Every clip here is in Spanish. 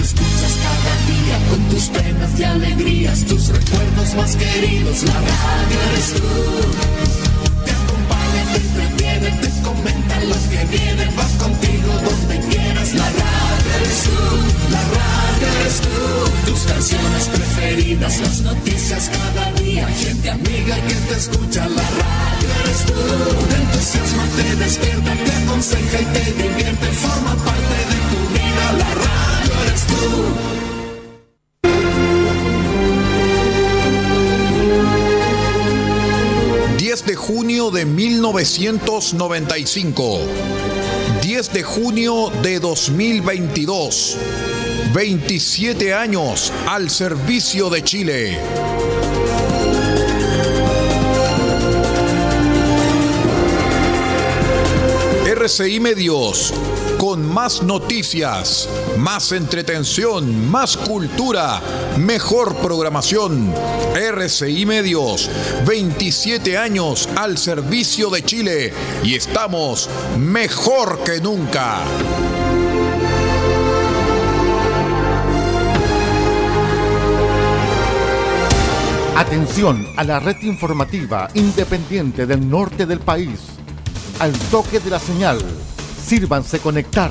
escuchas cada día, con tus penas y alegrías, tus recuerdos más queridos, la radio eres tú. Te acompaña, te entretiene, te comenta los que vienen, vas contigo donde quieras, la radio la radio eres tú. Tus canciones preferidas, las noticias cada día, gente amiga que te escucha, la radio eres tú. Te entusiasma, te despierta, te aconseja y te divierte, forma parte de tu vida, la radio eres tú. 10 de junio de 1995. 10 de junio de 2022. 27 años al servicio de Chile. RCI Medios, con más noticias, más entretención, más cultura, mejor programación. RCI Medios, 27 años al servicio de Chile y estamos mejor que nunca. Atención a la red informativa independiente del norte del país. Al toque de la señal, sírvanse conectar.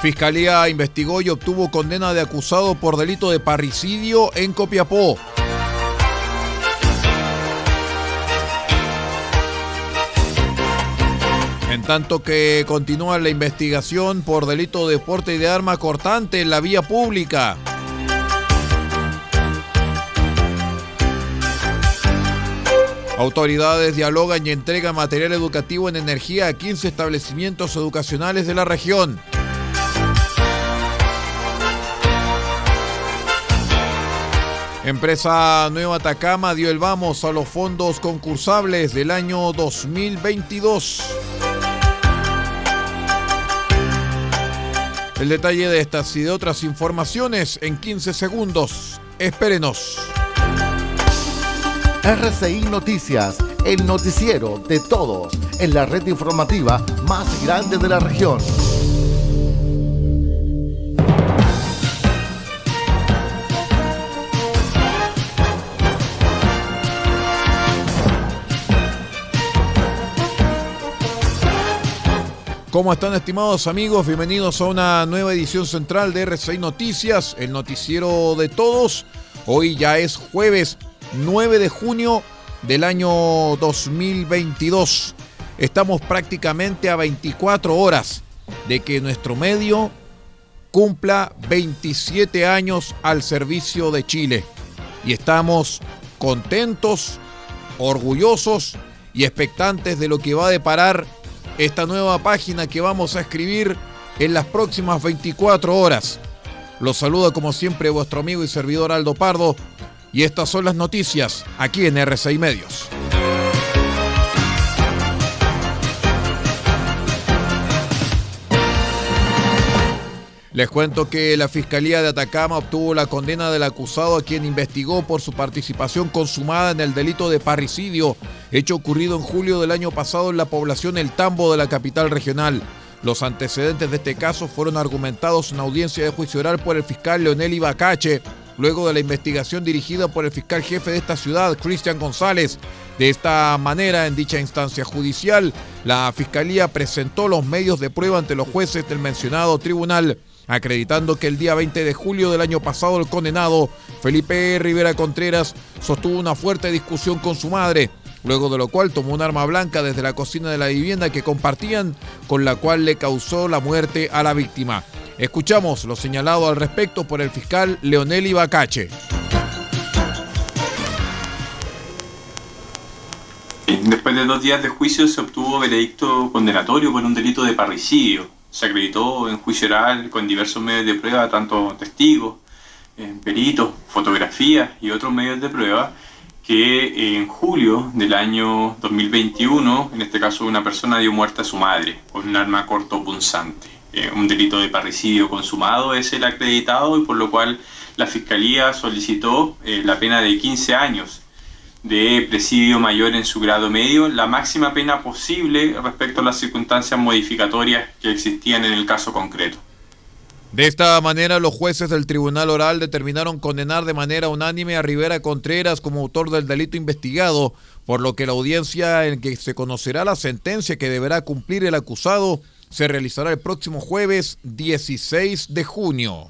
Fiscalía investigó y obtuvo condena de acusado por delito de parricidio en Copiapó. En tanto que continúa la investigación por delito de porte de arma cortante en la vía pública. Autoridades dialogan y entregan material educativo en energía a 15 establecimientos educacionales de la región. Empresa Nueva Atacama dio el vamos a los fondos concursables del año 2022. El detalle de estas y de otras informaciones en 15 segundos. Espérenos. RCI Noticias, el noticiero de todos en la red informativa más grande de la región. ¿Cómo están estimados amigos? Bienvenidos a una nueva edición central de RCI Noticias, el noticiero de todos. Hoy ya es jueves 9 de junio del año 2022. Estamos prácticamente a 24 horas de que nuestro medio cumpla 27 años al servicio de Chile. Y estamos contentos, orgullosos y expectantes de lo que va a deparar esta nueva página que vamos a escribir en las próximas 24 horas. Los saluda como siempre vuestro amigo y servidor Aldo Pardo y estas son las noticias aquí en R6 Medios. Les cuento que la Fiscalía de Atacama obtuvo la condena del acusado a quien investigó por su participación consumada en el delito de parricidio, hecho ocurrido en julio del año pasado en la población El Tambo de la capital regional. Los antecedentes de este caso fueron argumentados en audiencia de juicio oral por el fiscal Leonel Ibacache, luego de la investigación dirigida por el fiscal jefe de esta ciudad, Cristian González. De esta manera, en dicha instancia judicial, la Fiscalía presentó los medios de prueba ante los jueces del mencionado tribunal acreditando que el día 20 de julio del año pasado el condenado Felipe Rivera Contreras sostuvo una fuerte discusión con su madre, luego de lo cual tomó un arma blanca desde la cocina de la vivienda que compartían, con la cual le causó la muerte a la víctima. Escuchamos lo señalado al respecto por el fiscal Leonel Ibacache. Después de dos días de juicio se obtuvo veredicto condenatorio por un delito de parricidio. Se acreditó en juicio oral con diversos medios de prueba, tanto testigos, eh, peritos, fotografías y otros medios de prueba, que en julio del año 2021, en este caso una persona dio muerte a su madre con un arma cortopunzante. Eh, un delito de parricidio consumado es el acreditado y por lo cual la Fiscalía solicitó eh, la pena de 15 años de presidio mayor en su grado medio, la máxima pena posible respecto a las circunstancias modificatorias que existían en el caso concreto. De esta manera, los jueces del Tribunal Oral determinaron condenar de manera unánime a Rivera Contreras como autor del delito investigado, por lo que la audiencia en que se conocerá la sentencia que deberá cumplir el acusado se realizará el próximo jueves 16 de junio.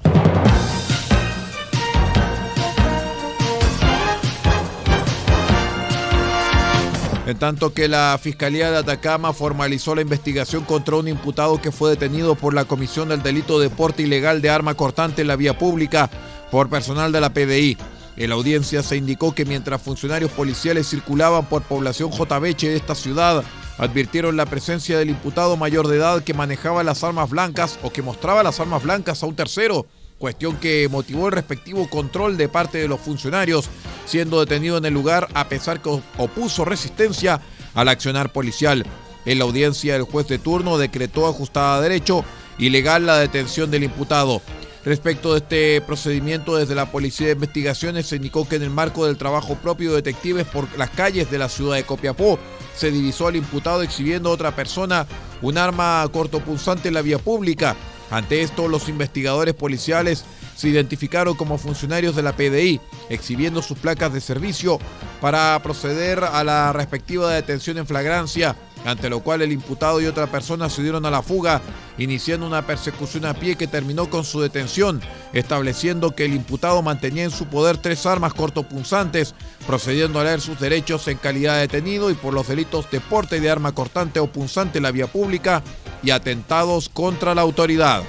En tanto que la Fiscalía de Atacama formalizó la investigación contra un imputado que fue detenido por la Comisión del Delito de Porte Ilegal de Arma Cortante en la vía pública por personal de la PDI. En la audiencia se indicó que mientras funcionarios policiales circulaban por población J. de esta ciudad, advirtieron la presencia del imputado mayor de edad que manejaba las armas blancas o que mostraba las armas blancas a un tercero cuestión que motivó el respectivo control de parte de los funcionarios, siendo detenido en el lugar a pesar que opuso resistencia al accionar policial. En la audiencia, el juez de turno decretó ajustada a derecho y legal la detención del imputado. Respecto de este procedimiento, desde la Policía de Investigaciones se indicó que en el marco del trabajo propio de detectives por las calles de la ciudad de Copiapó, se divisó al imputado exhibiendo a otra persona un arma cortopunzante en la vía pública, ante esto, los investigadores policiales se identificaron como funcionarios de la PDI, exhibiendo sus placas de servicio para proceder a la respectiva detención en flagrancia, ante lo cual el imputado y otra persona se dieron a la fuga, iniciando una persecución a pie que terminó con su detención, estableciendo que el imputado mantenía en su poder tres armas cortopunzantes, procediendo a leer sus derechos en calidad de detenido y por los delitos de porte de arma cortante o punzante en la vía pública, y atentados contra la autoridad.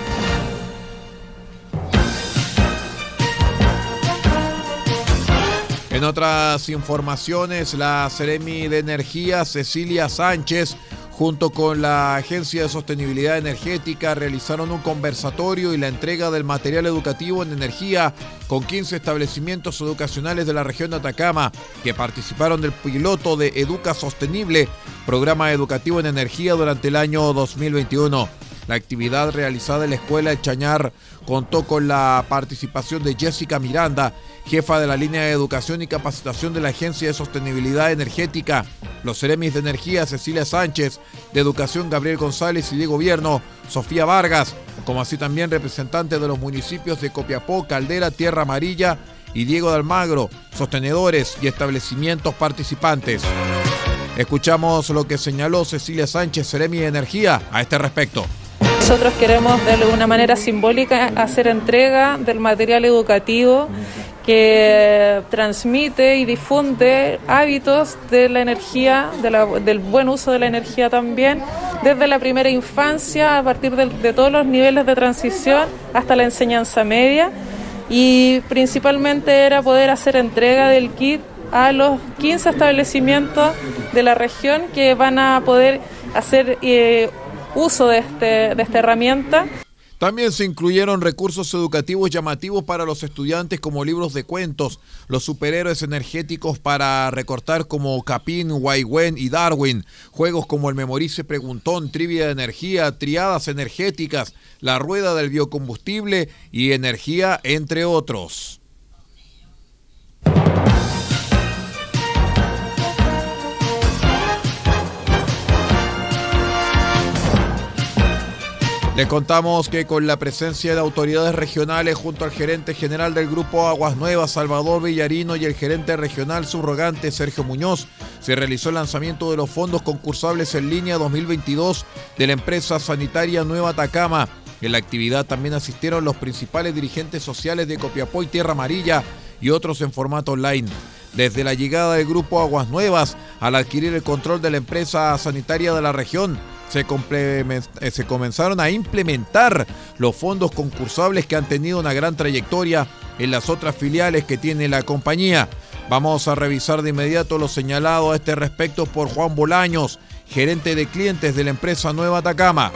En otras informaciones, la Seremi de Energía Cecilia Sánchez junto con la Agencia de Sostenibilidad Energética realizaron un conversatorio y la entrega del material educativo en energía con 15 establecimientos educacionales de la región de Atacama que participaron del piloto de Educa Sostenible, programa educativo en energía durante el año 2021. La actividad realizada en la escuela de Chañar contó con la participación de Jessica Miranda, jefa de la línea de educación y capacitación de la Agencia de Sostenibilidad Energética, los Ceremis de Energía Cecilia Sánchez, de Educación Gabriel González y de Gobierno Sofía Vargas, como así también representantes de los municipios de Copiapó, Caldera, Tierra Amarilla y Diego de Almagro, sostenedores y establecimientos participantes. Escuchamos lo que señaló Cecilia Sánchez, Ceremi de Energía, a este respecto. Nosotros queremos de alguna manera simbólica hacer entrega del material educativo que transmite y difunde hábitos de la energía, del buen uso de la energía también, desde la primera infancia, a partir de, de todos los niveles de transición hasta la enseñanza media. Y principalmente era poder hacer entrega del kit a los 15 establecimientos de la región que van a poder hacer eh, uso de, este, de esta herramienta. También se incluyeron recursos educativos llamativos para los estudiantes como libros de cuentos, los superhéroes energéticos para recortar como Capín, Waiwen y Darwin, juegos como el Memorice Preguntón, Trivia de Energía, Triadas Energéticas, La Rueda del Biocombustible y Energía, entre otros. Les contamos que con la presencia de autoridades regionales junto al gerente general del Grupo Aguas Nuevas, Salvador Villarino, y el gerente regional subrogante, Sergio Muñoz, se realizó el lanzamiento de los fondos concursables en línea 2022 de la empresa sanitaria Nueva Atacama. En la actividad también asistieron los principales dirigentes sociales de Copiapó y Tierra Amarilla y otros en formato online. Desde la llegada del grupo Aguas Nuevas al adquirir el control de la empresa sanitaria de la región, se, eh, se, comenzaron a implementar los fondos concursables que han tenido una gran trayectoria en las otras filiales que tiene la compañía. Vamos a revisar de inmediato lo señalado a este respecto por Juan Bolaños, gerente de clientes de la empresa Nueva Atacama.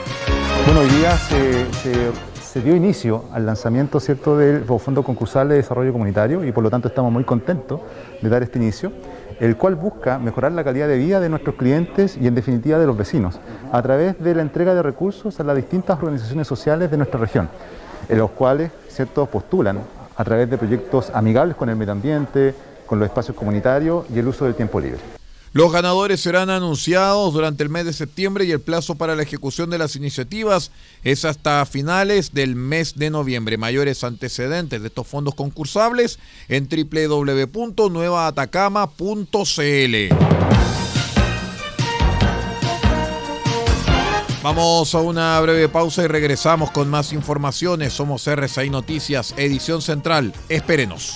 Bueno, hoy día se, dio inicio al lanzamiento ¿cierto? del Fondo Concursal de Desarrollo Comunitario y por lo tanto estamos muy contentos de dar este inicio el cual busca mejorar la calidad de vida de nuestros clientes y en definitiva de los vecinos, a través de la entrega de recursos a las distintas organizaciones sociales de nuestra región, en los cuales ¿cierto? postulan a través de proyectos amigables con el medio ambiente, con los espacios comunitarios y el uso del tiempo libre. Los ganadores serán anunciados durante el mes de septiembre y el plazo para la ejecución de las iniciativas es hasta finales del mes de noviembre. Mayores antecedentes de estos fondos concursables en www.nuevaatacama.cl. Vamos a una breve pausa y regresamos con más informaciones. Somos RCI Noticias, edición central. Espérenos.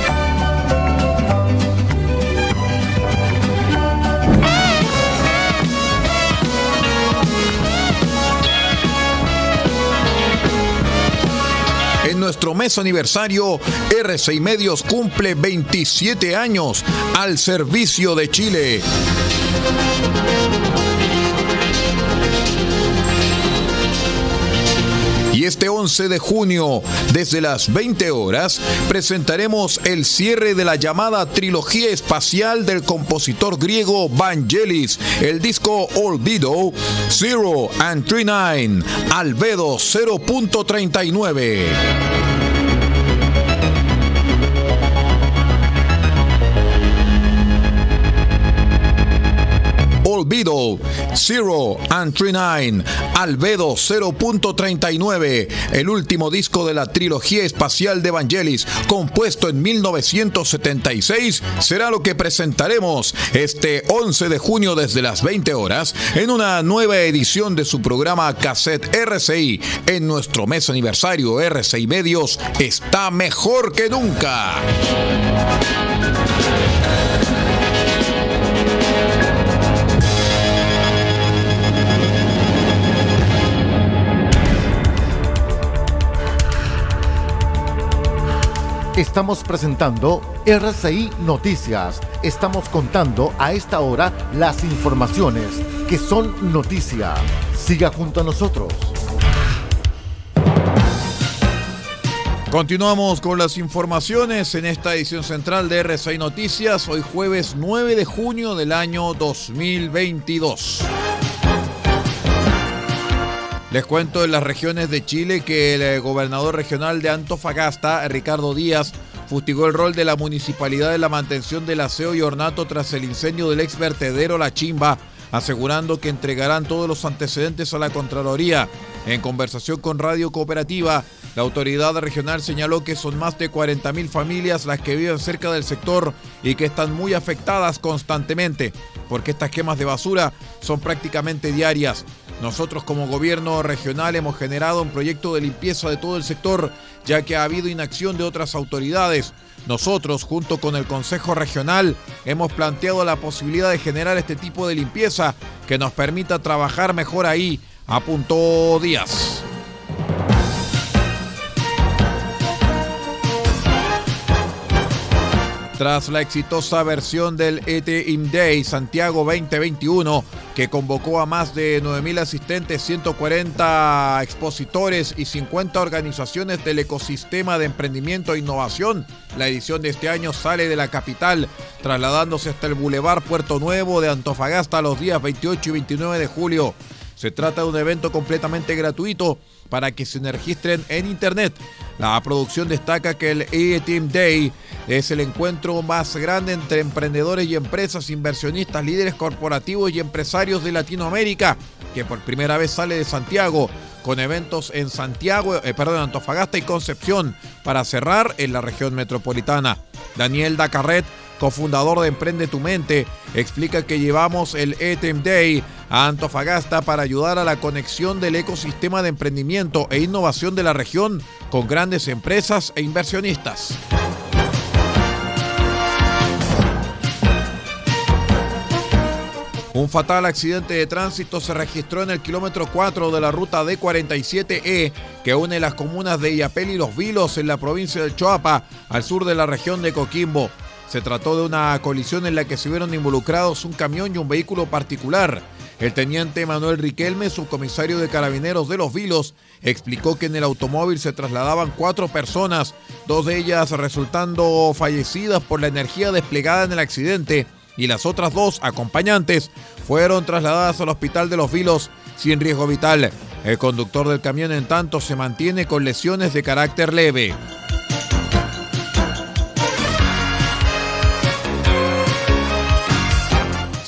Nuestro mes aniversario, R6 Medios cumple 27 años al servicio de Chile. Y este 11 de junio, desde las 20 horas, presentaremos el cierre de la llamada trilogía espacial del compositor griego Vangelis, el disco Olvido, Zero and 39, Albedo 0.39. Olvido, Zero and 39, Albedo 0.39, el último disco de la trilogía espacial de Evangelis, compuesto en 1976, será lo que presentaremos este 11 de junio desde las 20 horas en una nueva edición de su programa Cassette RCI. En nuestro mes aniversario RCI Medios está mejor que nunca. Estamos presentando RCI Noticias. Estamos contando a esta hora las informaciones que son noticia. Siga junto a nosotros. Continuamos con las informaciones en esta edición central de RCI Noticias, hoy jueves 9 de junio del año 2022. Les cuento en las regiones de Chile que el eh, gobernador regional de Antofagasta, Ricardo Díaz, fustigó el rol de la municipalidad en la mantención del aseo y ornato tras el incendio del ex vertedero La Chimba, asegurando que entregarán todos los antecedentes a la Contraloría. En conversación con Radio Cooperativa, la autoridad regional señaló que son más de 40.000 familias las que viven cerca del sector y que están muy afectadas constantemente, porque estas quemas de basura son prácticamente diarias. Nosotros como gobierno regional hemos generado un proyecto de limpieza de todo el sector, ya que ha habido inacción de otras autoridades. Nosotros, junto con el Consejo Regional, hemos planteado la posibilidad de generar este tipo de limpieza que nos permita trabajar mejor ahí, apuntó Díaz. Tras la exitosa versión del ETIM Day Santiago 2021, que convocó a más de 9.000 asistentes, 140 expositores y 50 organizaciones del ecosistema de emprendimiento e innovación, la edición de este año sale de la capital, trasladándose hasta el Boulevard Puerto Nuevo de Antofagasta los días 28 y 29 de julio. Se trata de un evento completamente gratuito para que se registren en Internet. La producción destaca que el E-Team Day es el encuentro más grande entre emprendedores y empresas, inversionistas, líderes corporativos y empresarios de Latinoamérica, que por primera vez sale de Santiago, con eventos en Santiago, eh, perdón, Antofagasta y Concepción, para cerrar en la región metropolitana. Daniel Dacarret cofundador de Emprende tu Mente, explica que llevamos el ETEM Day a Antofagasta para ayudar a la conexión del ecosistema de emprendimiento e innovación de la región con grandes empresas e inversionistas. Un fatal accidente de tránsito se registró en el kilómetro 4 de la ruta D47E que une las comunas de Iapel y Los Vilos en la provincia de Choapa, al sur de la región de Coquimbo. Se trató de una colisión en la que se vieron involucrados un camión y un vehículo particular. El teniente Manuel Riquelme, subcomisario de carabineros de Los Vilos, explicó que en el automóvil se trasladaban cuatro personas, dos de ellas resultando fallecidas por la energía desplegada en el accidente y las otras dos acompañantes fueron trasladadas al hospital de Los Vilos sin riesgo vital. El conductor del camión en tanto se mantiene con lesiones de carácter leve.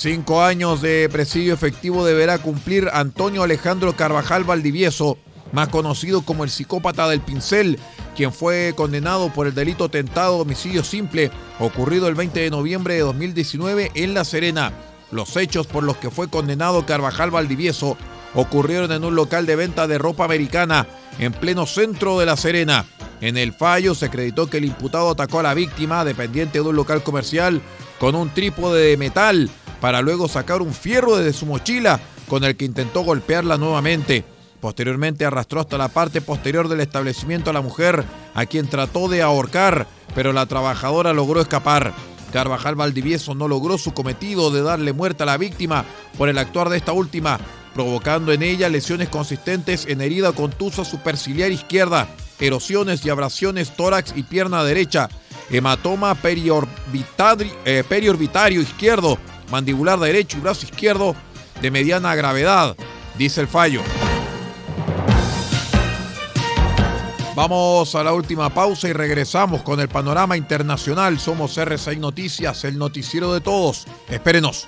Cinco años de presidio efectivo deberá cumplir Antonio Alejandro Carvajal Valdivieso, más conocido como el psicópata del pincel, quien fue condenado por el delito tentado homicidio simple ocurrido el 20 de noviembre de 2019 en La Serena. Los hechos por los que fue condenado Carvajal Valdivieso ocurrieron en un local de venta de ropa americana en pleno centro de La Serena. En el fallo se acreditó que el imputado atacó a la víctima, dependiente de un local comercial, con un trípode de metal para luego sacar un fierro desde su mochila con el que intentó golpearla nuevamente. Posteriormente arrastró hasta la parte posterior del establecimiento a la mujer, a quien trató de ahorcar, pero la trabajadora logró escapar. Carvajal Valdivieso no logró su cometido de darle muerte a la víctima por el actuar de esta última, provocando en ella lesiones consistentes en herida contusa superciliar izquierda, erosiones y abrasiones tórax y pierna derecha, hematoma eh, periorbitario izquierdo, mandibular derecho y brazo izquierdo de mediana gravedad, dice el fallo. Vamos a la última pausa y regresamos con el panorama internacional. Somos R6 Noticias, el noticiero de todos. Espérenos.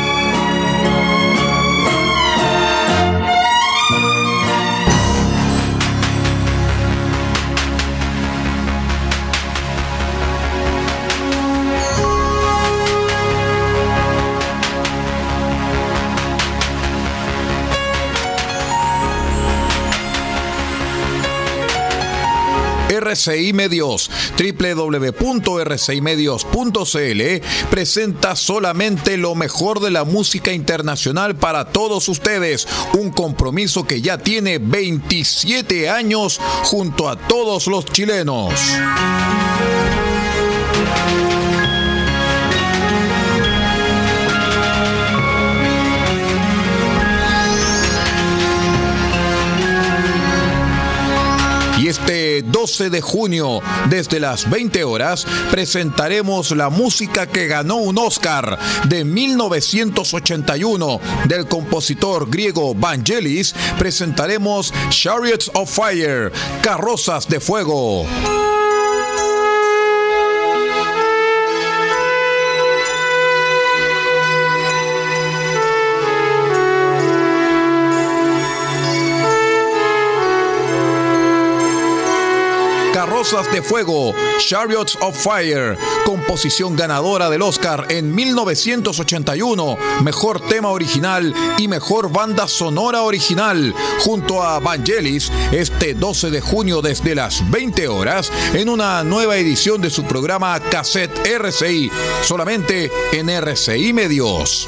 RCI Medios, www.rcimedios.cl, presenta solamente lo mejor de la música internacional para todos ustedes. Un compromiso que ya tiene 27 años junto a todos los chilenos. Este 12 de junio, desde las 20 horas, presentaremos la música que ganó un Oscar de 1981 del compositor griego Vangelis. Presentaremos Chariots of Fire, Carrozas de Fuego. Carrozas de Fuego, Chariots of Fire, composición ganadora del Oscar en 1981, mejor tema original y mejor banda sonora original, junto a Vangelis, este 12 de junio desde las 20 horas, en una nueva edición de su programa Cassette RCI, solamente en RCI Medios.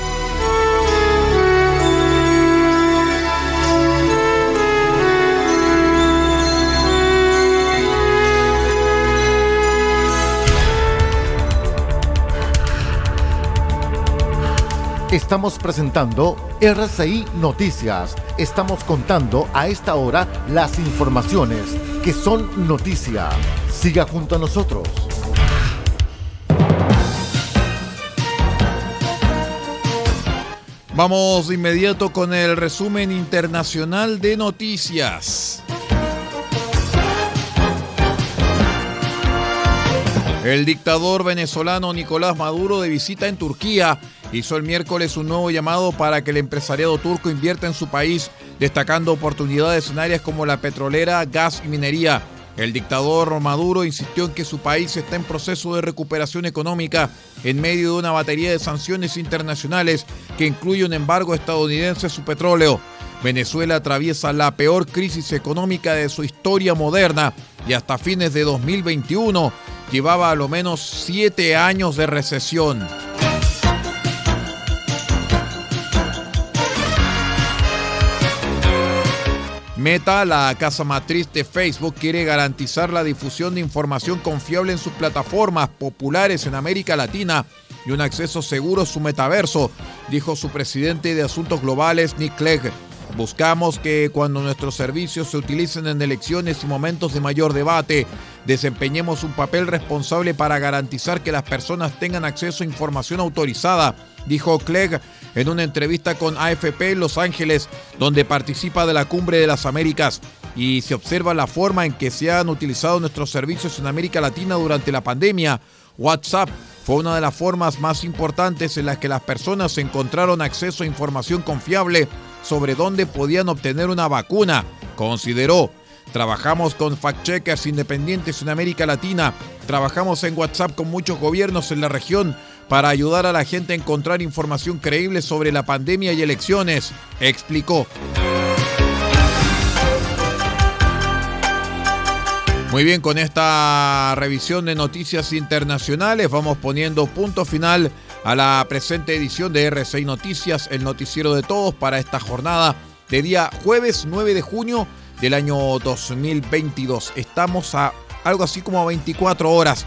Estamos presentando RCI Noticias. Estamos contando a esta hora las informaciones que son noticia. Siga junto a nosotros. Vamos de inmediato con el resumen internacional de noticias. El dictador venezolano Nicolás Maduro de visita en Turquía hizo el miércoles un nuevo llamado para que el empresariado turco invierta en su país, destacando oportunidades en áreas como la petrolera, gas y minería. El dictador Maduro insistió en que su país está en proceso de recuperación económica en medio de una batería de sanciones internacionales que incluye un embargo estadounidense a su petróleo. Venezuela atraviesa la peor crisis económica de su historia moderna y hasta fines de 2021 llevaba a lo menos siete años de recesión. Meta, la casa matriz de Facebook, quiere garantizar la difusión de información confiable en sus plataformas populares en América Latina y un acceso seguro a su metaverso, dijo su presidente de Asuntos Globales, Nick Clegg. Buscamos que cuando nuestros servicios se utilicen en elecciones y momentos de mayor debate, desempeñemos un papel responsable para garantizar que las personas tengan acceso a información autorizada, dijo Clegg en una entrevista con AFP en Los Ángeles, donde participa de la Cumbre de las Américas y se observa la forma en que se han utilizado nuestros servicios en América Latina durante la pandemia. WhatsApp fue una de las formas más importantes en las que las personas encontraron acceso a información confiable sobre dónde podían obtener una vacuna, consideró. Trabajamos con fact-checkers independientes en América Latina. Trabajamos en WhatsApp con muchos gobiernos en la región para ayudar a la gente a encontrar información creíble sobre la pandemia y elecciones, explicó. Muy bien, con esta revisión de noticias internacionales vamos poniendo punto final a la presente edición de R6 Noticias, el noticiero de todos para esta jornada de día jueves 9 de junio del año 2022. Estamos a algo así como a 24 horas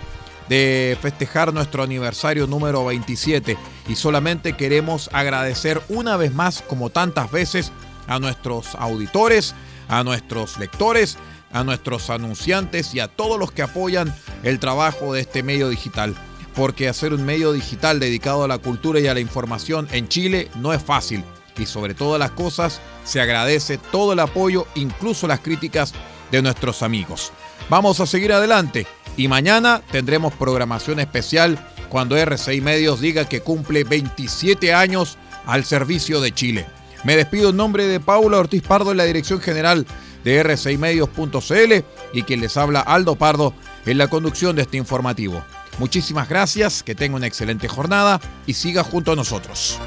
de festejar nuestro aniversario número 27 y solamente queremos agradecer una vez más, como tantas veces, a nuestros auditores, a nuestros lectores, a nuestros anunciantes y a todos los que apoyan el trabajo de este medio digital. Porque hacer un medio digital dedicado a la cultura y a la información en Chile no es fácil. Y sobre todas las cosas, se agradece todo el apoyo, incluso las críticas de nuestros amigos. Vamos a seguir adelante y mañana tendremos programación especial cuando RCI Medios diga que cumple 27 años al servicio de Chile. Me despido en nombre de Paula Ortiz Pardo en la dirección general de r6medios.cl y quien les habla Aldo Pardo en la conducción de este informativo. Muchísimas gracias, que tenga una excelente jornada y siga junto a nosotros.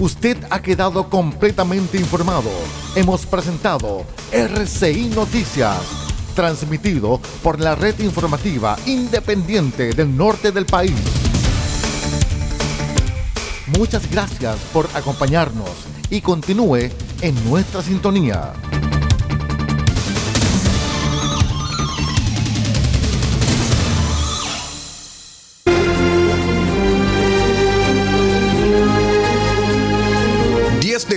Usted ha quedado completamente informado. Hemos presentado RCI Noticias, transmitido por la red informativa independiente del norte del país. Muchas gracias por acompañarnos y continúe en nuestra sintonía.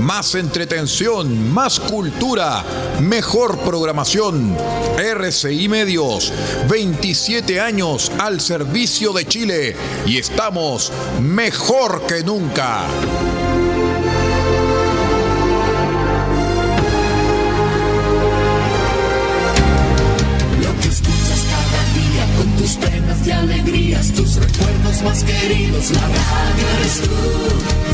más entretención, más cultura, mejor programación. RCI Medios, 27 años al servicio de Chile y estamos mejor que nunca. Tus penas y alegrías, tus recuerdos más queridos, la radio eres tú.